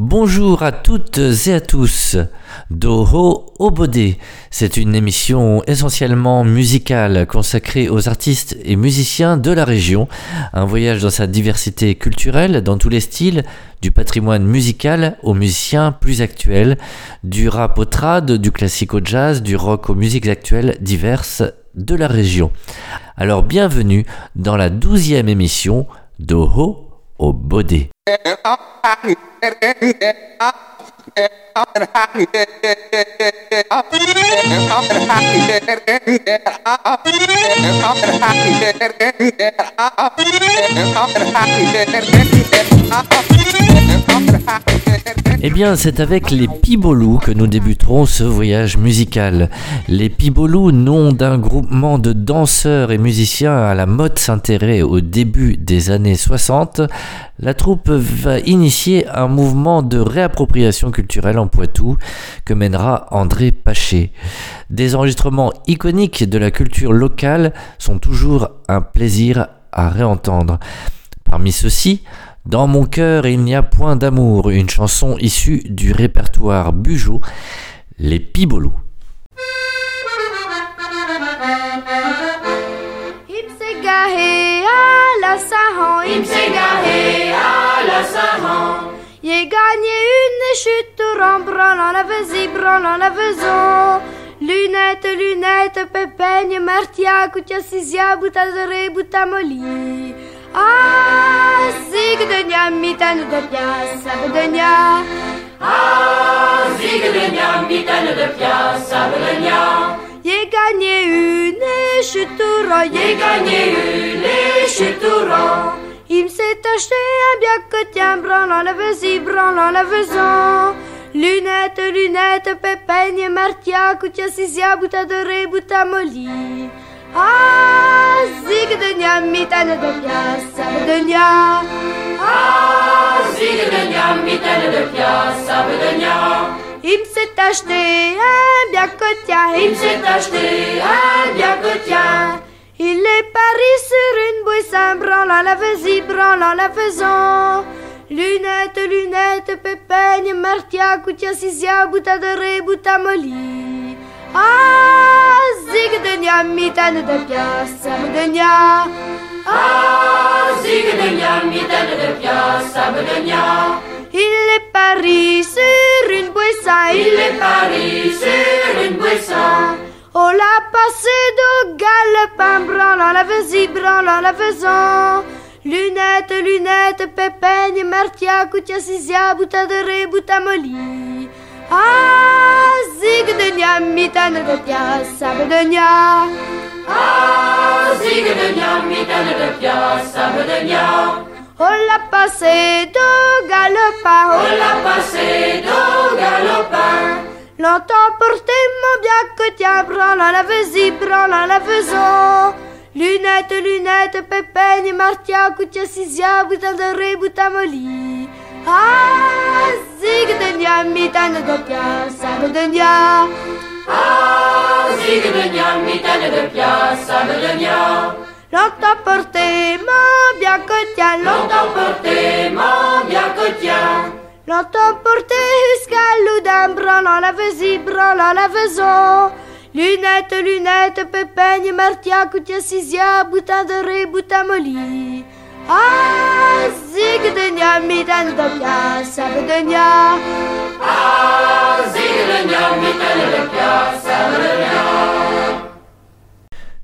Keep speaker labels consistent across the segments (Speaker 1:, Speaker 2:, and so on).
Speaker 1: Bonjour à toutes et à tous. Doho Obode, c'est une émission essentiellement musicale consacrée aux artistes et musiciens de la région. Un voyage dans sa diversité culturelle, dans tous les styles, du patrimoine musical aux musiciens plus actuels, du rap au trad, du classique au jazz, du rock aux musiques actuelles diverses de la région. Alors bienvenue dans la douzième émission d'Oho and I'm Eh bien, c'est avec les Pibolous que nous débuterons ce voyage musical. Les Pibolous, nom d'un groupement de danseurs et musiciens à la mode s'intéresser au début des années 60, la troupe va initier un mouvement de réappropriation culturelle en Poitou que mènera André Paché. Des enregistrements iconiques de la culture locale sont toujours un plaisir à réentendre. Parmi ceux-ci, Dans mon cœur il n'y a point d'amour, une chanson issue du répertoire Bugeaud, Les
Speaker 2: Saran. A gagné une chute en branlant la vasie, branlant la vaison. Lunettes, lunettes, pépeigne, martia, cutia, sisia, butazere, butamoli. Ah, zig de nia, mitane de piazza, de nia.
Speaker 3: Ah, zig de nia, mitaine de piazza, de nia.
Speaker 2: Il a gagné une chute
Speaker 3: J'ai gagné une chutouron.
Speaker 2: Il s'est acheté un bien quotidien, branlant la vasie, branlant la vaison. Lunettes, lunettes, pépeigne, martia, cutia, sisia, buta de ré, buta molli. Ah, zig de nia, mitane de piazza, de nia.
Speaker 3: Ah, zig de nia, mitaine de piazza, de nia.
Speaker 2: Il s'est acheté un bien quotidien,
Speaker 3: Il s'est acheté un bien.
Speaker 2: Il est pari sur une bouille branlant la vasie, branlant la faisant. Lunettes, lunettes, pépeigne, martia, cutia, sisia, buta de ré, buta molli. Ah, zig de nia, mitane de piazza, de nia.
Speaker 3: Ah, zig de nia, mitaine de piazza, de nia.
Speaker 2: Il est pari sur une bouille
Speaker 3: Il est pari sur une buisson.
Speaker 2: Oh la passé de galopin, branlant la vasie, branlant la faisant. Lunettes, lunettes, pépeigne, martia, cutia, sisia, buta de ré, buta molli. Ah, zig de nia, mitane de piazza, de nia.
Speaker 3: Ah, zig de nia, mitaine de piazza, de nia.
Speaker 2: Oh la passé de galopin,
Speaker 3: On l'a passé do galopin.
Speaker 2: L'entend porter mon bien que tiens, branlant la vasie, branlant la faisant. Lunettes, lunettes, pépeigne, martia, cutia, sisia, butin de ré, buta molli. Ah, zig de nia, mitane de piazza, de nia.
Speaker 3: Ah, zig de nia, mitaine de piazza, de nia.
Speaker 2: L'entend porter mon bien que tiens,
Speaker 3: Longtemps porté mon bien quotidien.
Speaker 2: L'entend porter jusqu'à l'oudin, branlant la vasie, branlant la faisant. Lunettes, lunettes, pépeigne, martia, cutia, sisia, butin de ré, butin molli. Ah, zig de nia, mitane de piazza, de nia.
Speaker 3: Ah, zig de nia, mitaine de piazza, de nia.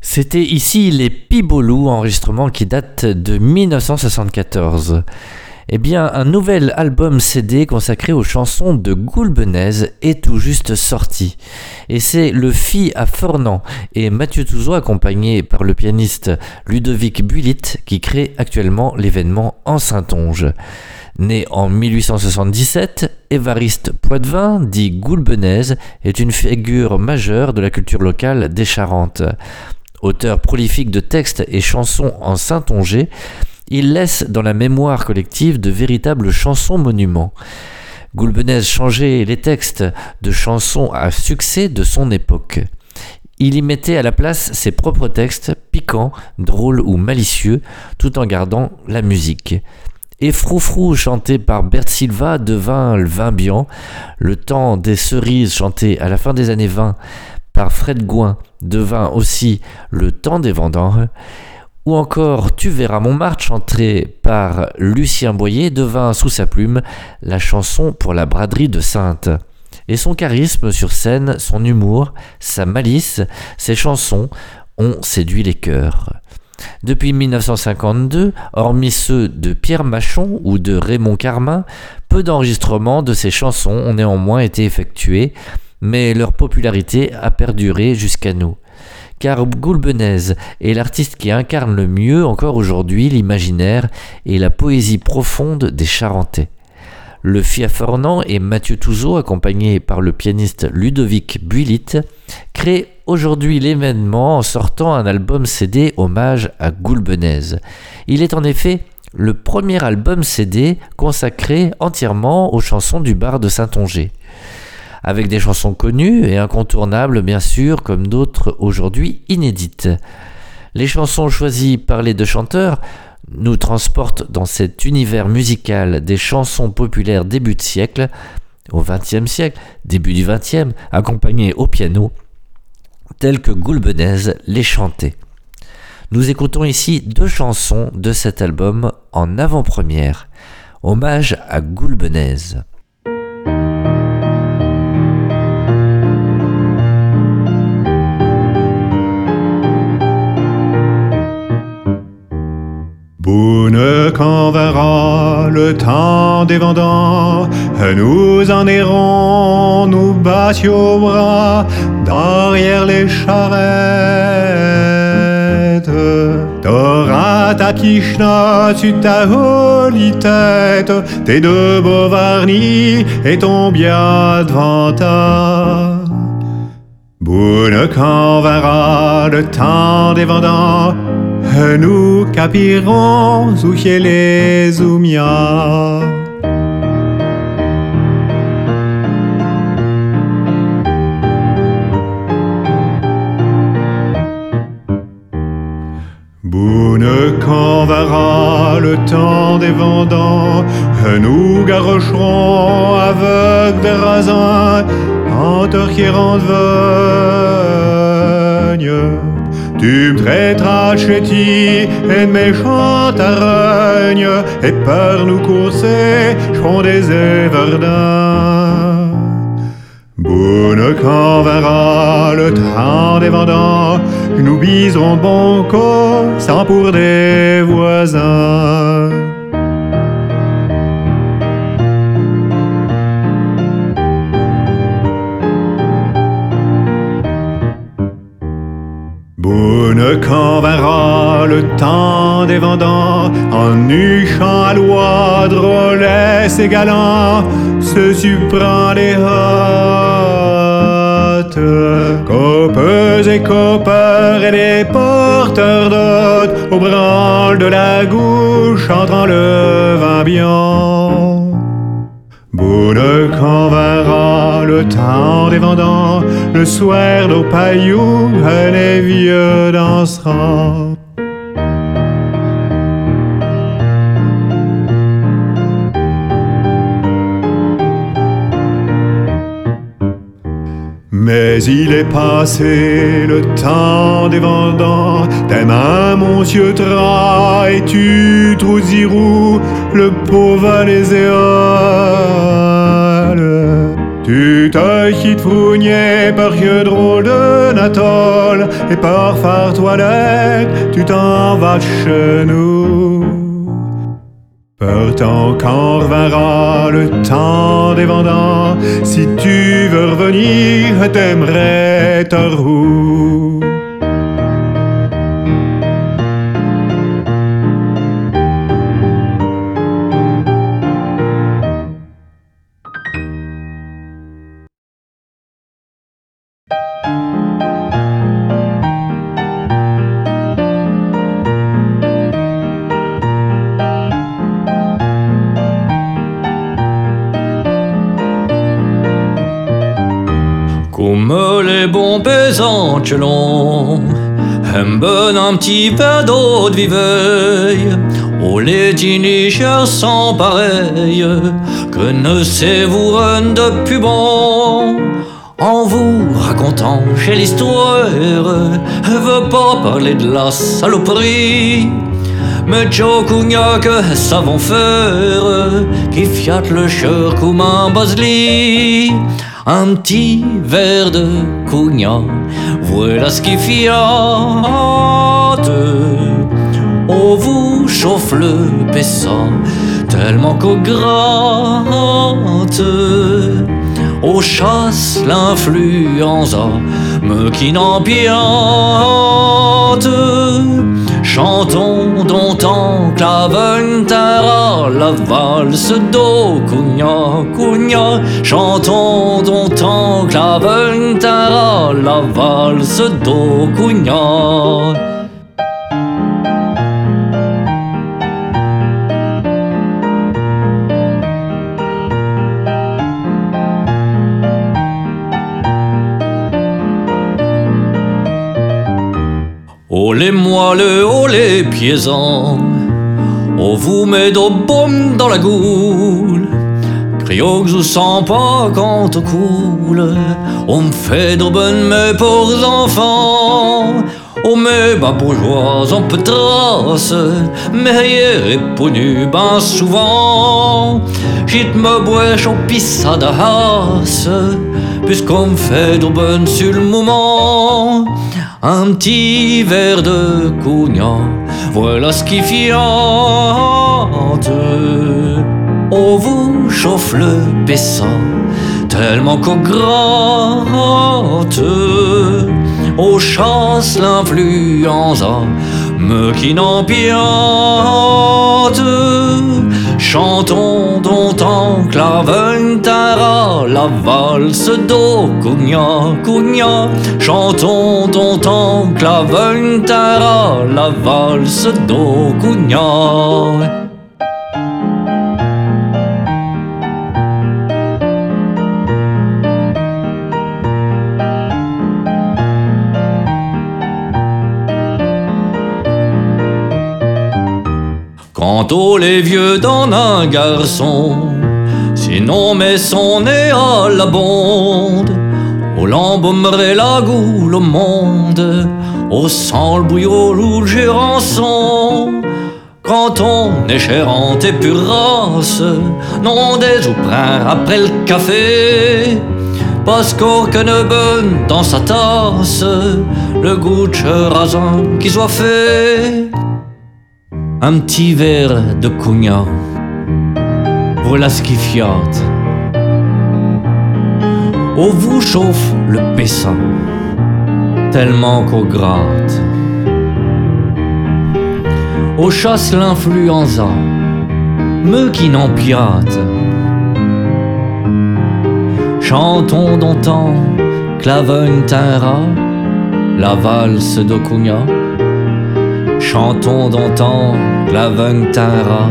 Speaker 1: C'était ici les Pibolous, enregistrement qui date de 1974. Eh bien, un nouvel album CD consacré aux chansons de Goulbenez est tout juste sorti. Et c'est le Fi à Fornan et Mathieu Touzeau accompagné par le pianiste Ludovic Bulit qui crée actuellement l'événement en Saintonge. Né en 1877, Évariste Poitvin, dit Goulbenez, est une figure majeure de la culture locale des Charentes. Auteur prolifique de textes et chansons en saintongé, il laisse dans la mémoire collective de véritables chansons monuments. Goulbenez changeait les textes de chansons à succès de son époque. Il y mettait à la place ses propres textes, piquants, drôles ou malicieux, tout en gardant la musique. Et Froufrou, chanté par Bert Silva, devint le vin bien. Le temps des cerises, chanté à la fin des années 20 par Fred Gouin, devint aussi le temps des vendanges. Ou encore Tu verras Montmartre, chanté par Lucien Boyer, devint sous sa plume la chanson pour la braderie de Sainte. Et son charisme sur scène, son humour, sa malice, ses chansons ont séduit les cœurs. Depuis 1952, hormis ceux de Pierre Machon ou de Raymond Carmin, peu d'enregistrements de ces chansons ont néanmoins été effectués, mais leur popularité a perduré jusqu'à nous. Car Goulbenez est l'artiste qui incarne le mieux encore aujourd'hui l'imaginaire et la poésie profonde des Charentais. Le Fernand et Mathieu Touzeau, accompagnés par le pianiste Ludovic Builit, créent aujourd'hui l'événement en sortant un album CD hommage à Goulbenez. Il est en effet le premier album CD consacré entièrement aux chansons du bar de Saint-Onger. Avec des chansons connues et incontournables bien sûr, comme d'autres aujourd'hui inédites. Les chansons choisies par les deux chanteurs nous transporte dans cet univers musical des chansons populaires début de siècle, au XXe siècle, début du XXe, accompagnées au piano, telles que Goulbenez les chantait. Nous écoutons ici deux chansons de cet album en avant-première, hommage à Goulbenez.
Speaker 4: Quand verra le temps des vendants, nous en irons, nous battions bras, derrière les charrettes. T'auras ta quichna sur ta jolie tête, tes deux beaux et ton bien. Boune quand verra le temps des vendants, nous capirons où les zoumia. Boune quand verra le temps des vendants, nous garocherons avec des rasins en torquerant de tu me traiteras chéti et méchante aragne, et par nous courser, j'prends des éverdins. Bonne quand verra le temps des vendants, nous biserons bon corps sans pour des voisins. Vendants, en nuchant à loi, drôlesse et galant, se supprend les hôtes. Copeux et copeurs et les porteurs d'hôtes, au branle de la gauche, entrant le vin bien. Boune quand le temps des vendants, le soir nos pailloux, les vieux danseront. Mais il est passé le temps des vendants, tes mains, monsieur Tra, et tu trousirou, le pauvre les éoles. Tu te quittes par que drôle de natole, et par phare toilette, tu t'en vas chez nous. Pourtant quand reviendra le temps des vendants, si tu veux revenir, t'aimerais ta roue.
Speaker 5: Un bon un petit peu d'eau de Oh les teenagers sans pareil, que ne sait-vous rien de plus bon? En vous racontant j'ai l'histoire, veux pas parler de la saloperie. Mais Joe que savons faire qui fiate le cœur comme un un petit verre de cognac voilà ce qui fiate Oh, vous chauffe le tellement qu'au gratte. Au chasse l'influence, me qui n'empiante. Chantons dont en claventara la valse do cugna cugna. Chantons dont en claventara la valse do cugna. Les moelleux, oh les piaisants, oh vous met de baume dans la goule. Crions que je sens pas quand on coule, on me fait de bonnes mes pauvres enfants. Oh mes bas bourgeois en peu trace, mais hier répondu ben souvent. J'te me bois pissa de hasse, puisqu'on me fait bonnes sur le moment un petit verre de cognac, voilà ce qui fiante. On vous chauffe le baissant, tellement qu'au gratte, au chasse l'influence, me qui n'empiante. Chantons dont en claventara la valse do cugna cugna. Chantons dont en claventara la valse do cugna. Quant les vieux dans un garçon, sinon mais son nez à la bonde, au l'embaumerait la goule au monde, au sang le bouillot rouge et rançon. Quand on est chérante et pure race, non des ouprins après le café, parce qu'aucune bonne dans sa tasse, le goût de rasin qui soit fait un petit verre de cognac. Voilà ce qui fiate. On vous chauffe le pessin, tellement qu'au gratte. Au chasse l'influenza, me qui n'empiate. Chantons d'antan, claveun la valse de cognac. Chantons d'antan, la Tara,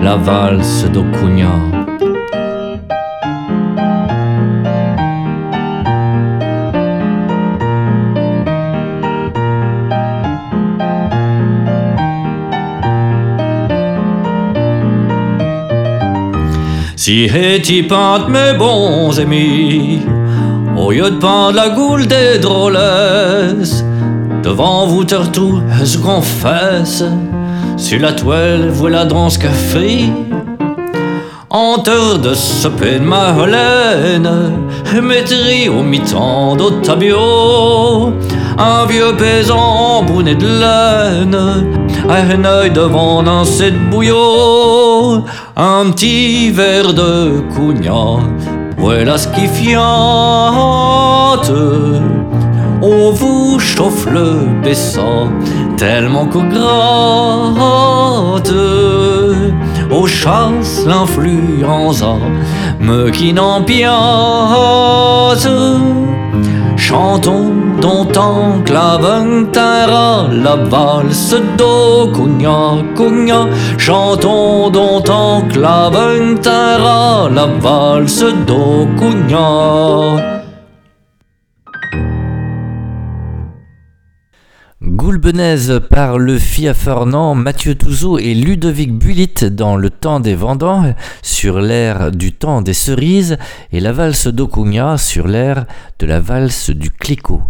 Speaker 5: la valse d'Okunya. Si et peinte mes bons amis, au lieu de peindre la goule des drôlesses, devant vous tout je confesse, sur la toile, voilà dans ce café? Hanteur de ce de ma Holène, maîtris au mi-temps d'Otabio. Un vieux paysan brunné de laine, un œil devant un set bouillot. Un petit verre de cognac, voilà ce qui fiante. On vous chauffe le baissant tellement qu'au gratte, au chasse l'influence, me qui. Chantons dont en claventara la valse do cugna cugna. Chantons dont en claventara la valse do cugna.
Speaker 1: Goulbenaise par le Fernand, Mathieu Touzeau et Ludovic Bulit dans Le temps des vendanges sur l'air du temps des cerises et la valse d'Ocugna sur l'air de la valse du Clicquot.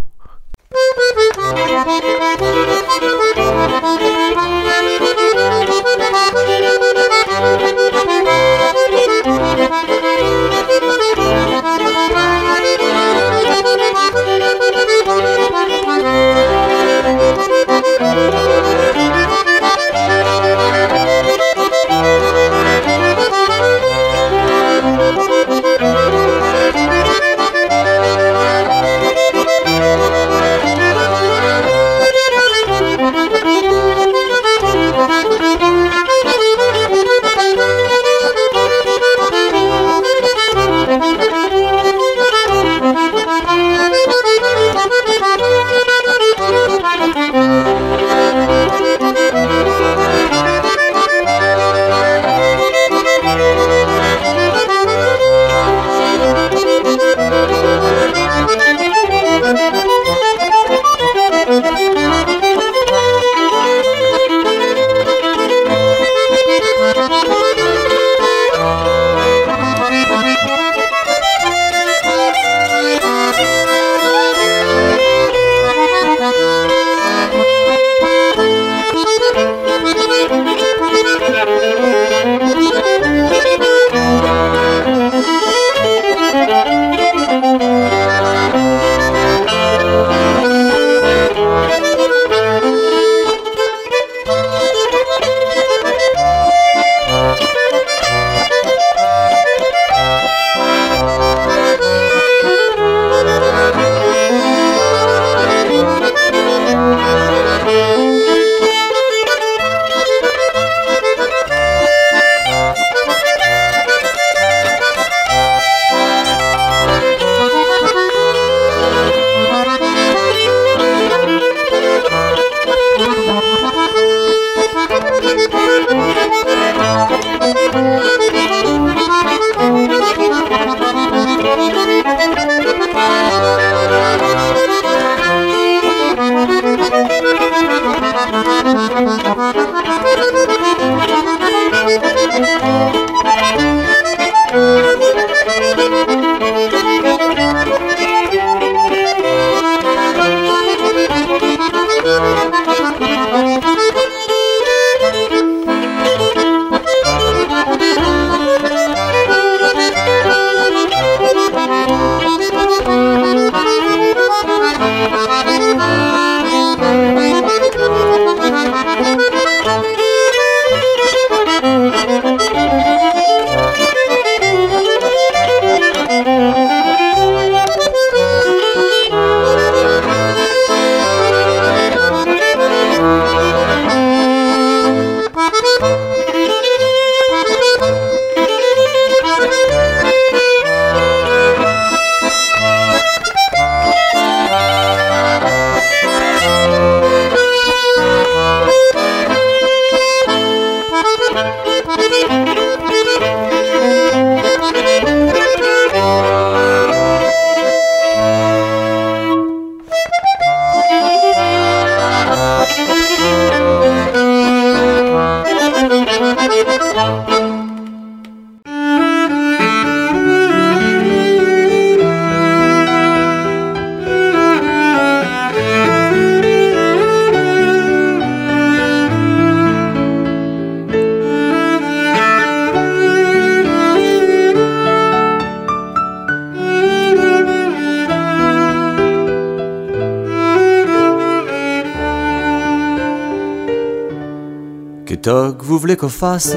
Speaker 6: Fasse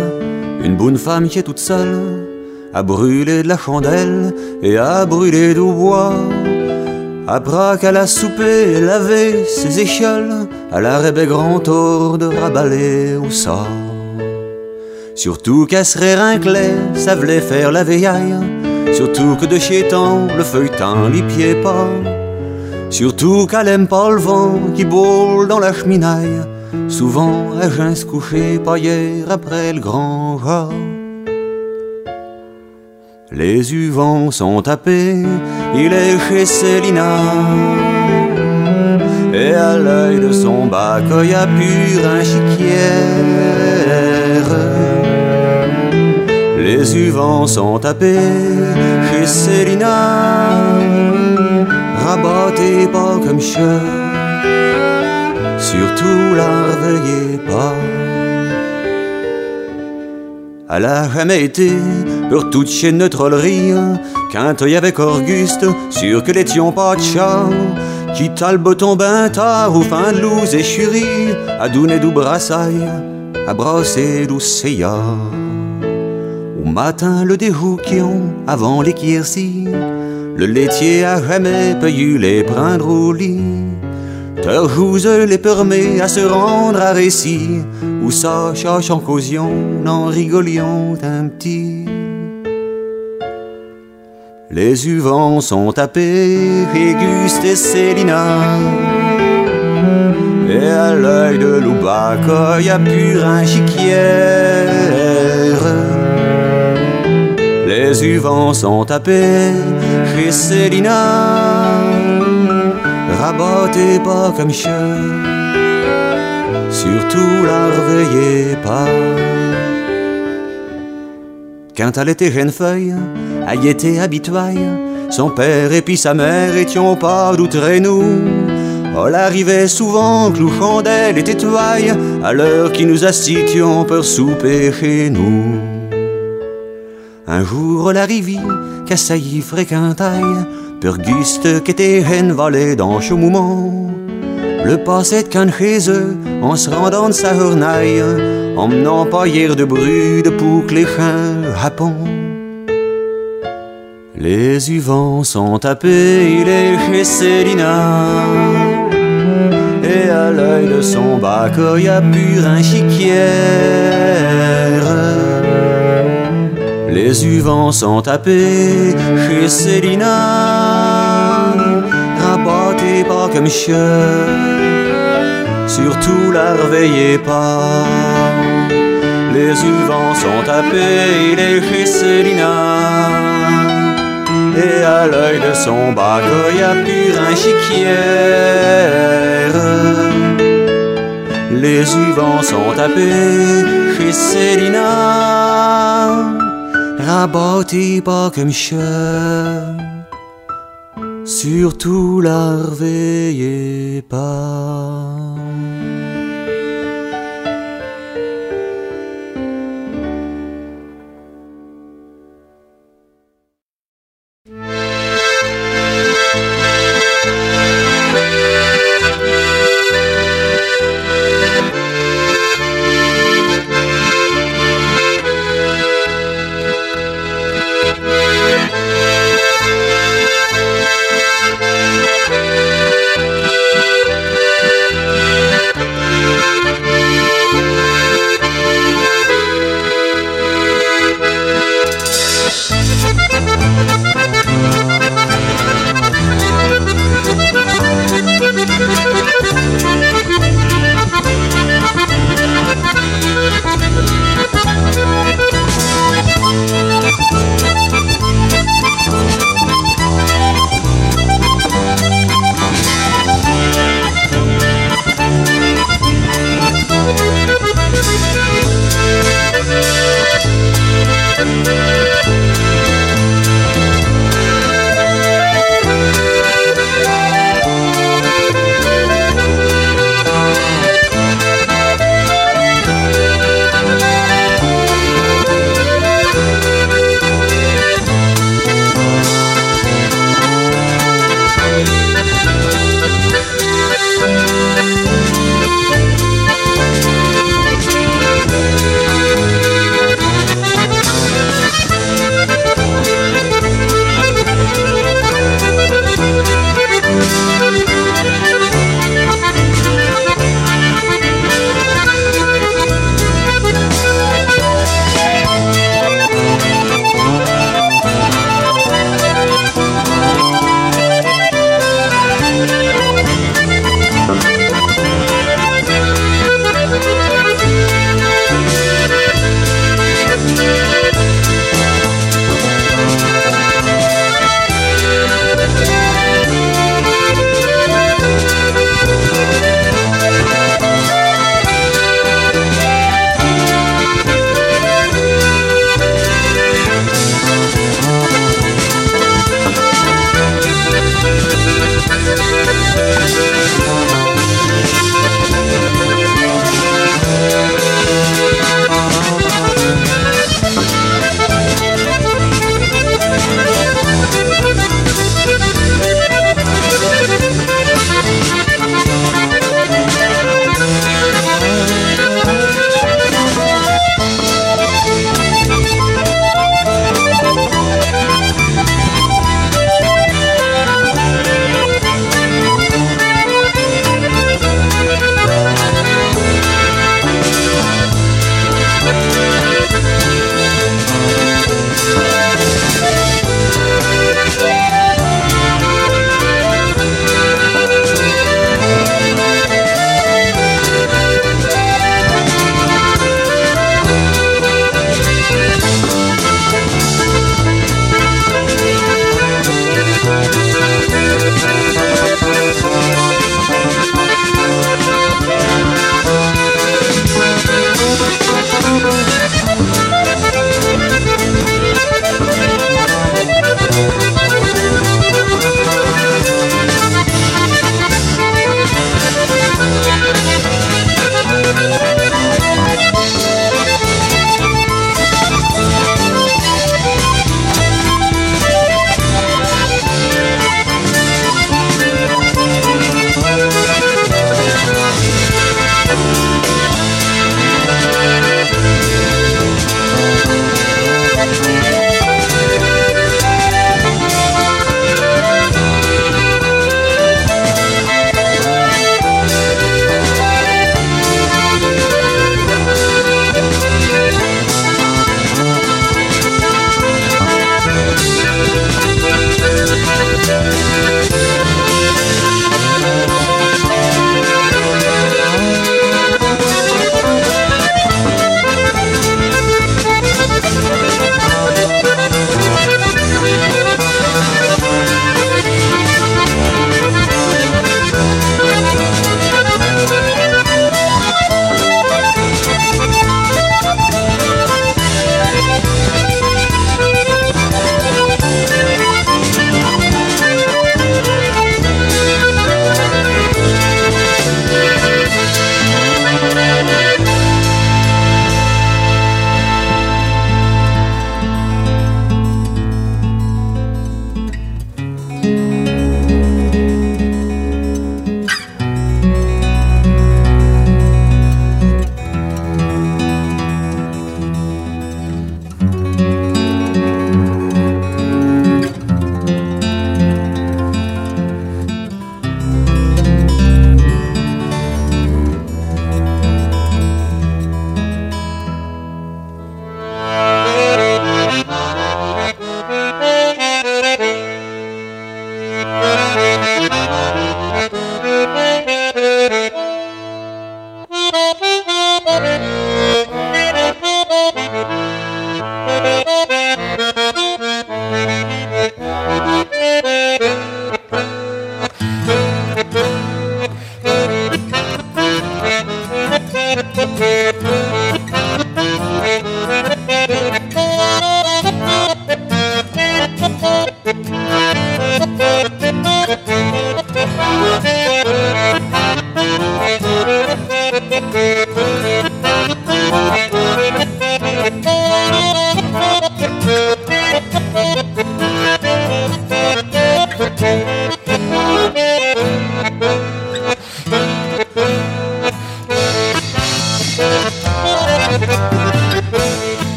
Speaker 6: Une bonne femme qui est toute seule, à brûler de la chandelle et à brûler du bois. Après qu'elle a soupé et lavé ses échelles, à la rêvé grand tour de rabaler ou ça. Surtout qu'elle serait rinclée, ça voulait faire la vieille. Surtout que de chez temps, le feuilleton les pieds pas. Surtout qu'elle aime pas le vent qui boule dans la cheminaille Souvent, à se coucher pas hier après le grand jour. Les uvents sont tapés, il est chez Célina. Et à l'œil de son bac, y a pur un chiquière. Les uvents sont tapés chez Célina, rabattés pas comme chien, surtout la réveillez pas. Elle a jamais été pour toute chez notre trollerie Quand y avait qu'Auguste, sûr que l'étions pas de chat. Qui le beton tard ou fin de louse et churie À douner du brassaille, à brasser du Au matin le déhouquion avant l'équirci Le laitier a jamais payé les prendre au lit Terjouse les permet à se rendre à récit. Où ça cherche en causion, en rigolions un petit. Les uvents sont tapés, Auguste et Célina. Et à l'œil de Loubac, y a pur un chiquière Les uvents sont tapés chez Célina rabattez pas comme chien, surtout la réveillez pas. Quand elle était jeune feuille, elle était habituée, son père et puis sa mère étions pas d'outre nous. Elle arrivait souvent que chandelle et toile à l'heure qui nous assitions pour souper chez nous. Un jour, elle arrivit, qu'assaillit fréquentaille, Auguste qui était volé dans ce moment. Le passé de eux en se rendant de sa journaille, emmenant pas hier de bruit de pour que les chiens répondent. Les uvents sont tapés, il est chez Célina. Et à l'œil de son bac, il y a pur un chiquière. Les uvents sont tapés chez Célina, rabattez pas comme chien, surtout la réveillez pas. Les uvents sont tapés, il est chez Célina, et à l'œil de son bac, y a pur un chiquière. Les uvents sont tapés chez Célina rabatté pas comme chien, surtout la réveillez pas.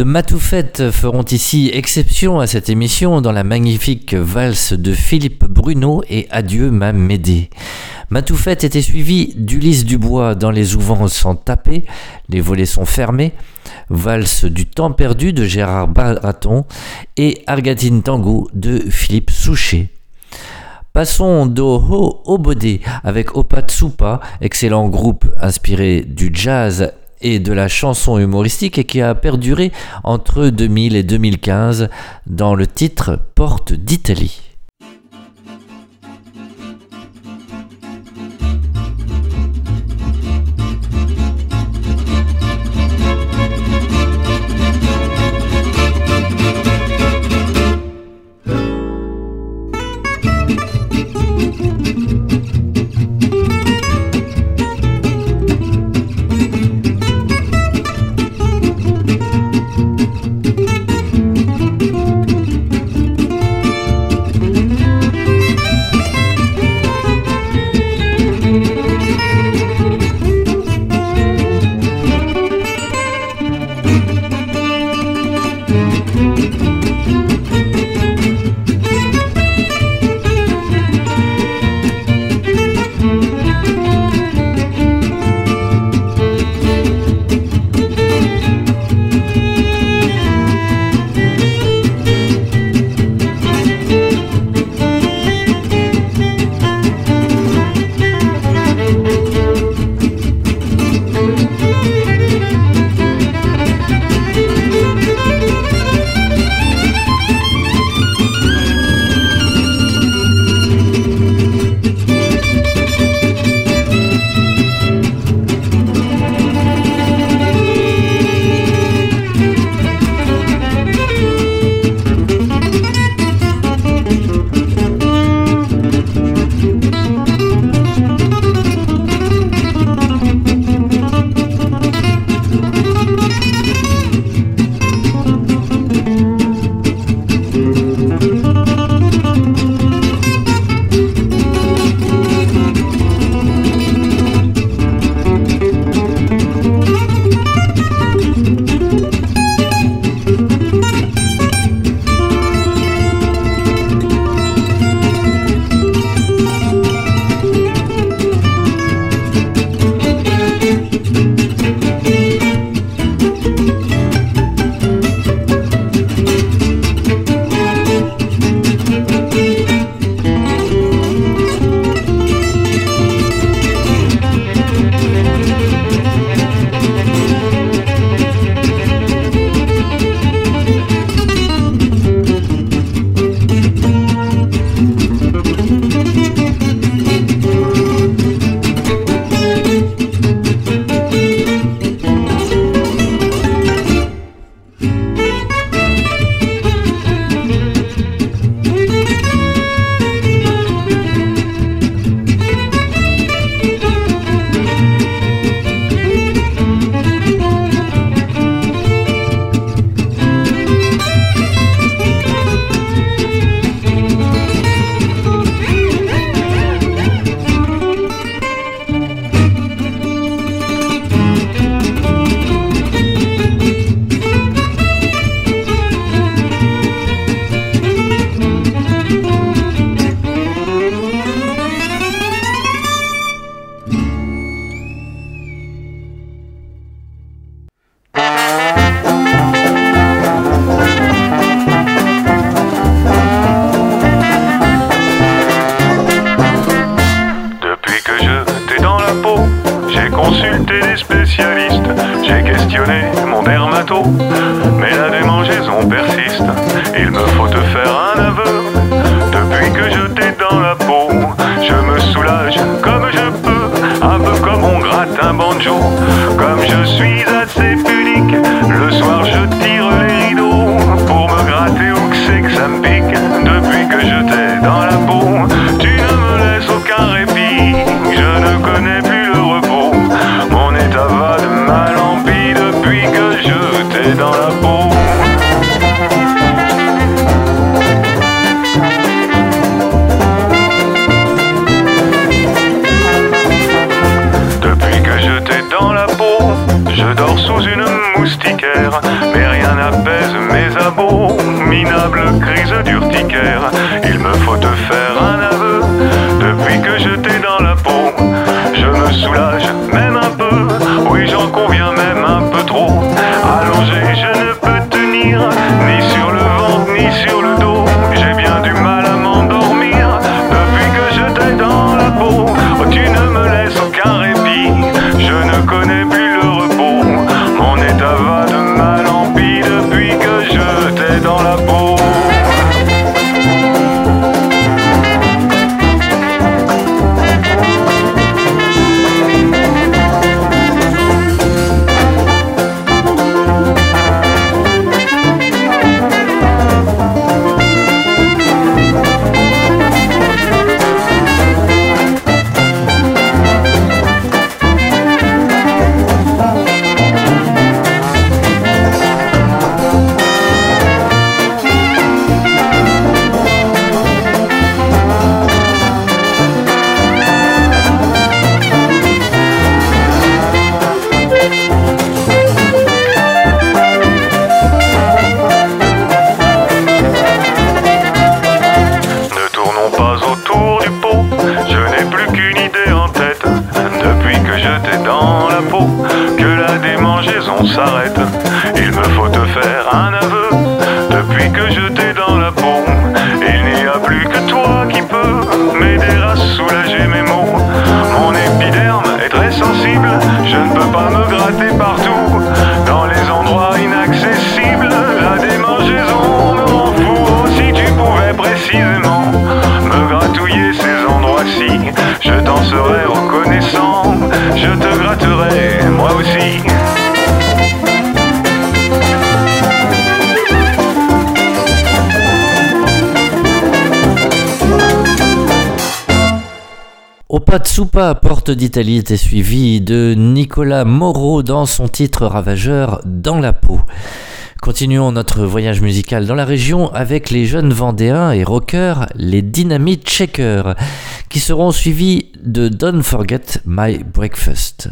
Speaker 1: De Matoufette feront ici exception à cette émission dans la magnifique valse de Philippe Bruno et Adieu ma Médée. Matoufette était suivi d'Ulysse Dubois dans Les Ouvents sans taper, Les volets sont fermés, Valse du temps perdu de Gérard Baraton et Argatine Tango de Philippe Souchet. Passons d'Oho au Bodé avec Opatsupa, excellent groupe inspiré du jazz et de la chanson humoristique et qui a perduré entre 2000 et 2015 dans le titre Porte d'Italie.
Speaker 7: Crise d'urticaire, il me faut te faire un aveu. Depuis que je t'ai dans la peau, je me soulage même un peu. Oui, j'en conviens même un peu trop. Allongé, je fait pas.
Speaker 8: Soupa, Porte d'Italie était suivi de Nicolas Moreau dans son titre Ravageur dans la peau. Continuons notre voyage musical dans la région avec les jeunes Vendéens et rockers, les Dynamite Checkers, qui seront suivis de Don't Forget My Breakfast.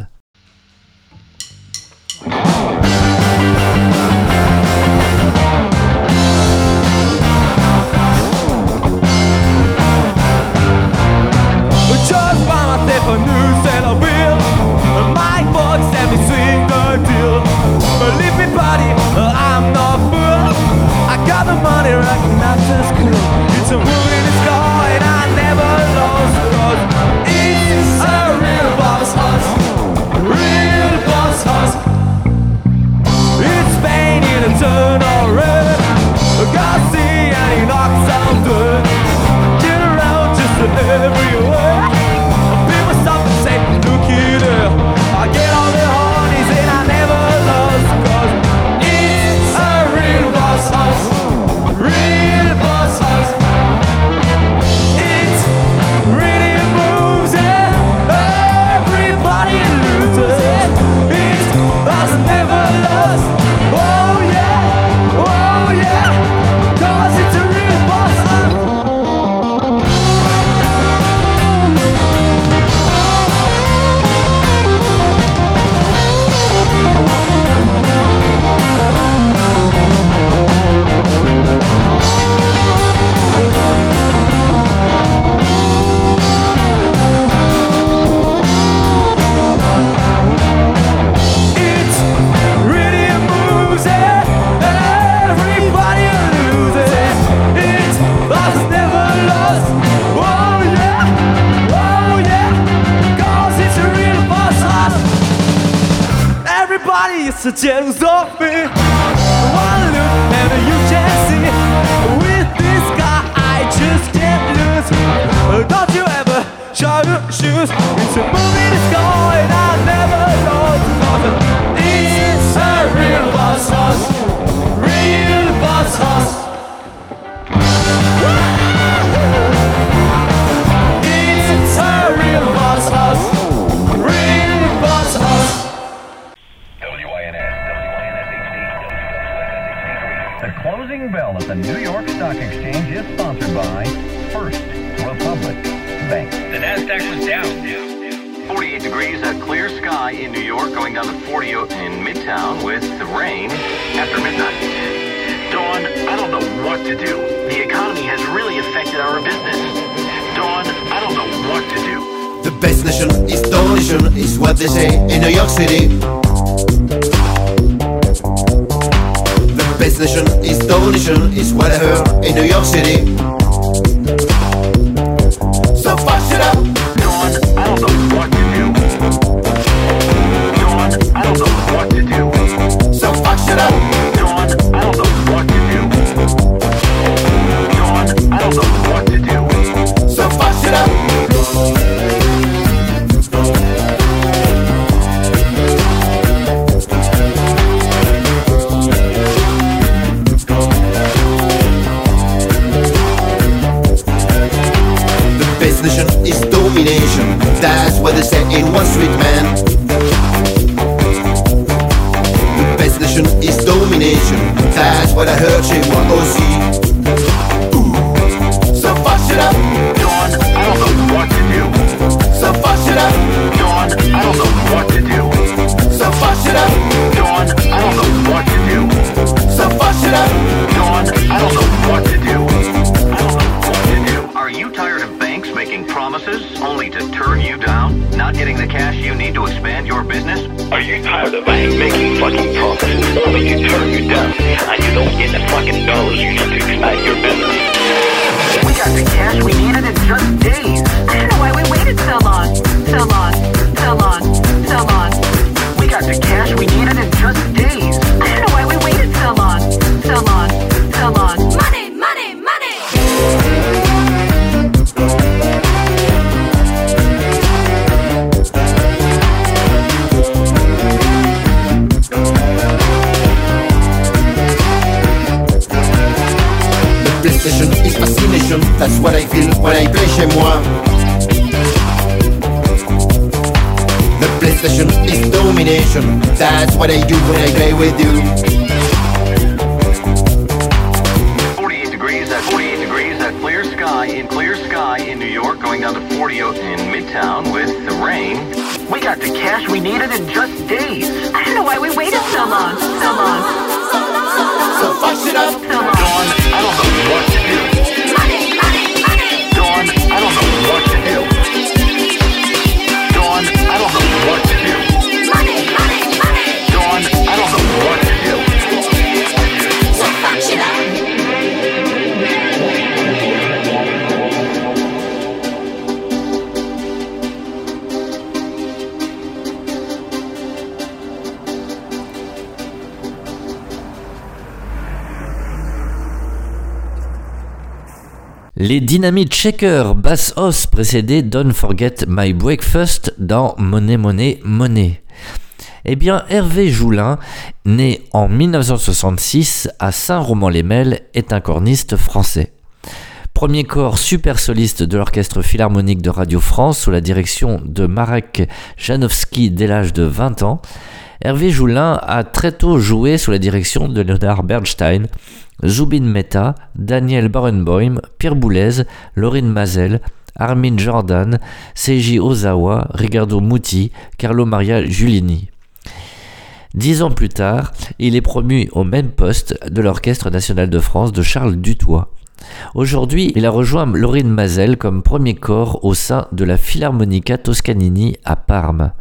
Speaker 9: to
Speaker 10: do. The economy has really affected our business. Dawn, I don't know what to do.
Speaker 11: The best nation is Dawn Nation, is what they say in New York City. The best nation is Dawn Nation, is what I heard in New York City. So fuck it up.
Speaker 10: what
Speaker 11: they
Speaker 10: do what
Speaker 11: they play with you.
Speaker 1: Les Dynamite Checker, Bass Hoss précédé Don't Forget My Breakfast dans Money Money Money. Eh bien, Hervé Joulin, né en 1966 à Saint-Romand-les-Melles, est un corniste français. Premier corps super soliste de l'Orchestre Philharmonique de Radio France sous la direction de Marek Janowski dès l'âge de 20 ans, Hervé Joulin a très tôt joué sous la direction de Leonard Bernstein Zubin Mehta, Daniel Barenboim, Pierre Boulez, Laurine Mazel, Armin Jordan, Seiji Ozawa, Ricardo Muti, Carlo Maria Giulini. Dix ans plus tard, il est promu au même poste de l'Orchestre national de France de Charles Dutoit. Aujourd'hui, il a rejoint Laurine Mazel comme premier corps au sein de la Philharmonica Toscanini à Parme.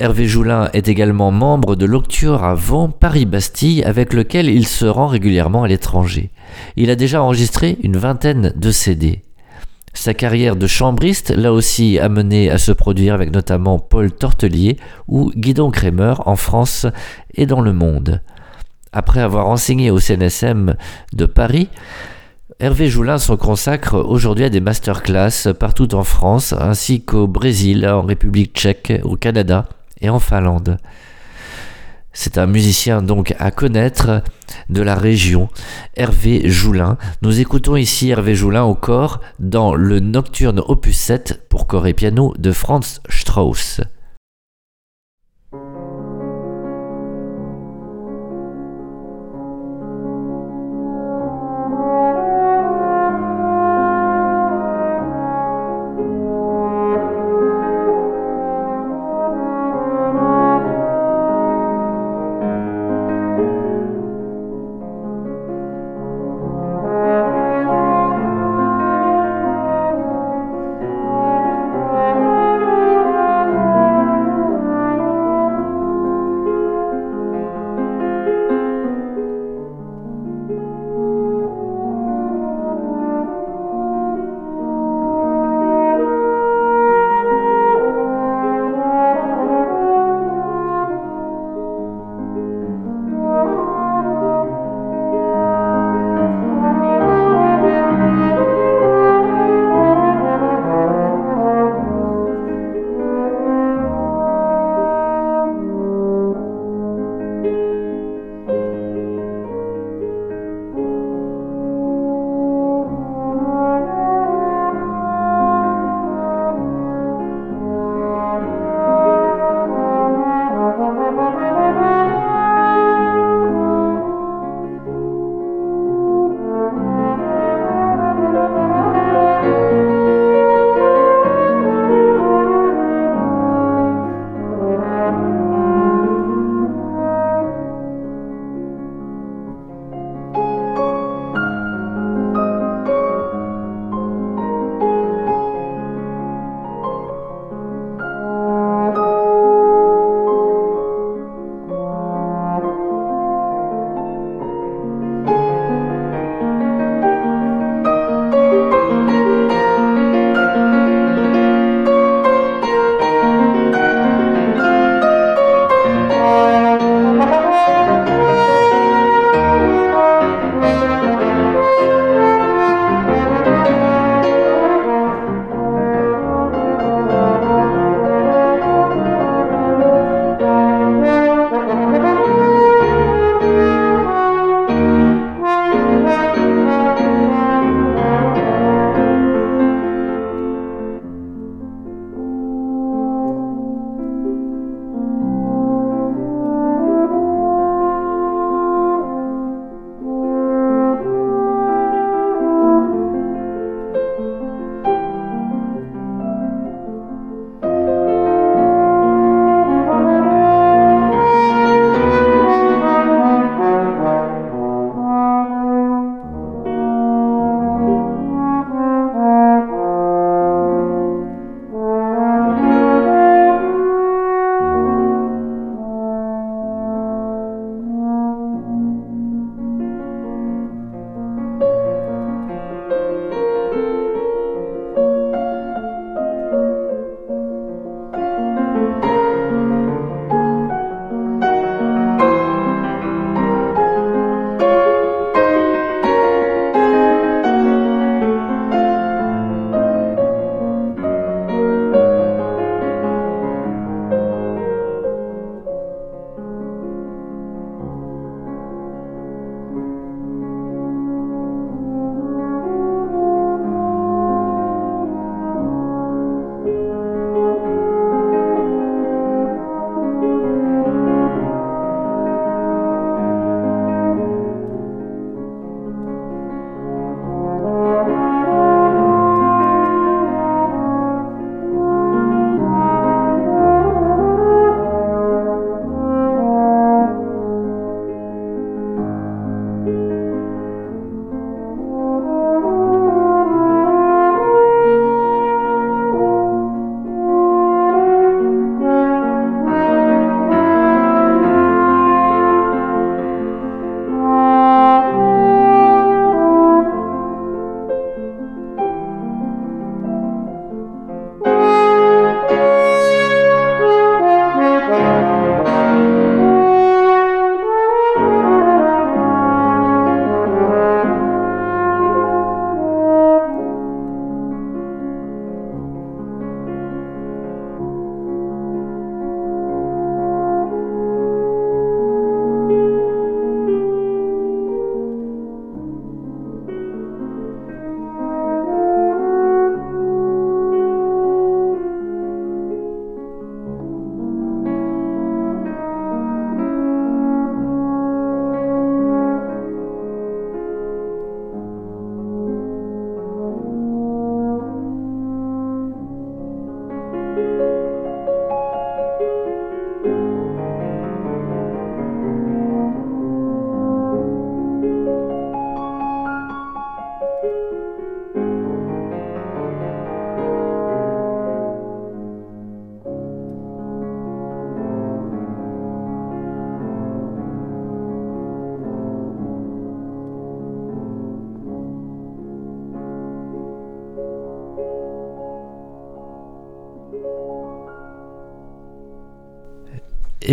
Speaker 1: Hervé Joulin est également membre de l'Octure à Vent Paris-Bastille avec lequel il se rend régulièrement à l'étranger. Il a déjà enregistré une vingtaine de CD. Sa carrière de chambriste l'a aussi amené à se produire avec notamment Paul Tortelier ou Guidon Kremer en France et dans le monde. Après avoir enseigné au CNSM de Paris, Hervé Joulin s'en consacre aujourd'hui à des masterclass partout en France ainsi qu'au Brésil, en République tchèque, au Canada et en Finlande. C'est un musicien donc à connaître de la région, Hervé Joulin. Nous écoutons ici Hervé Joulin au corps dans le Nocturne opus 7 pour corps et piano de Franz Strauss.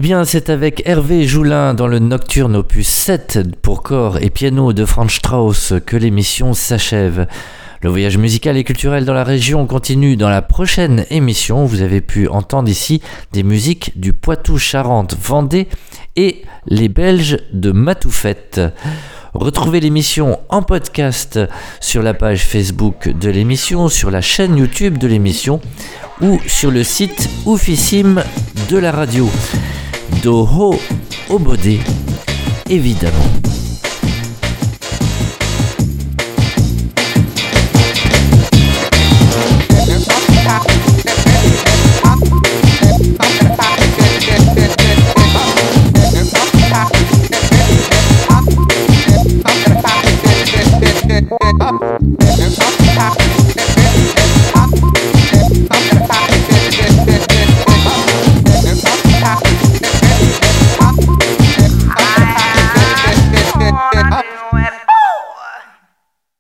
Speaker 1: Eh bien, c'est avec Hervé Joulin dans le Nocturne opus 7 pour corps et piano de Franz Strauss que l'émission s'achève. Le voyage musical et culturel dans la région continue dans la prochaine émission. Vous avez pu entendre ici des musiques du Poitou-Charentes, Vendée et les Belges de Matoufette. Retrouvez l'émission en podcast sur la page Facebook de l'émission, sur la chaîne YouTube de l'émission ou sur le site oufissime de la radio. Doho Obodé, évidemment.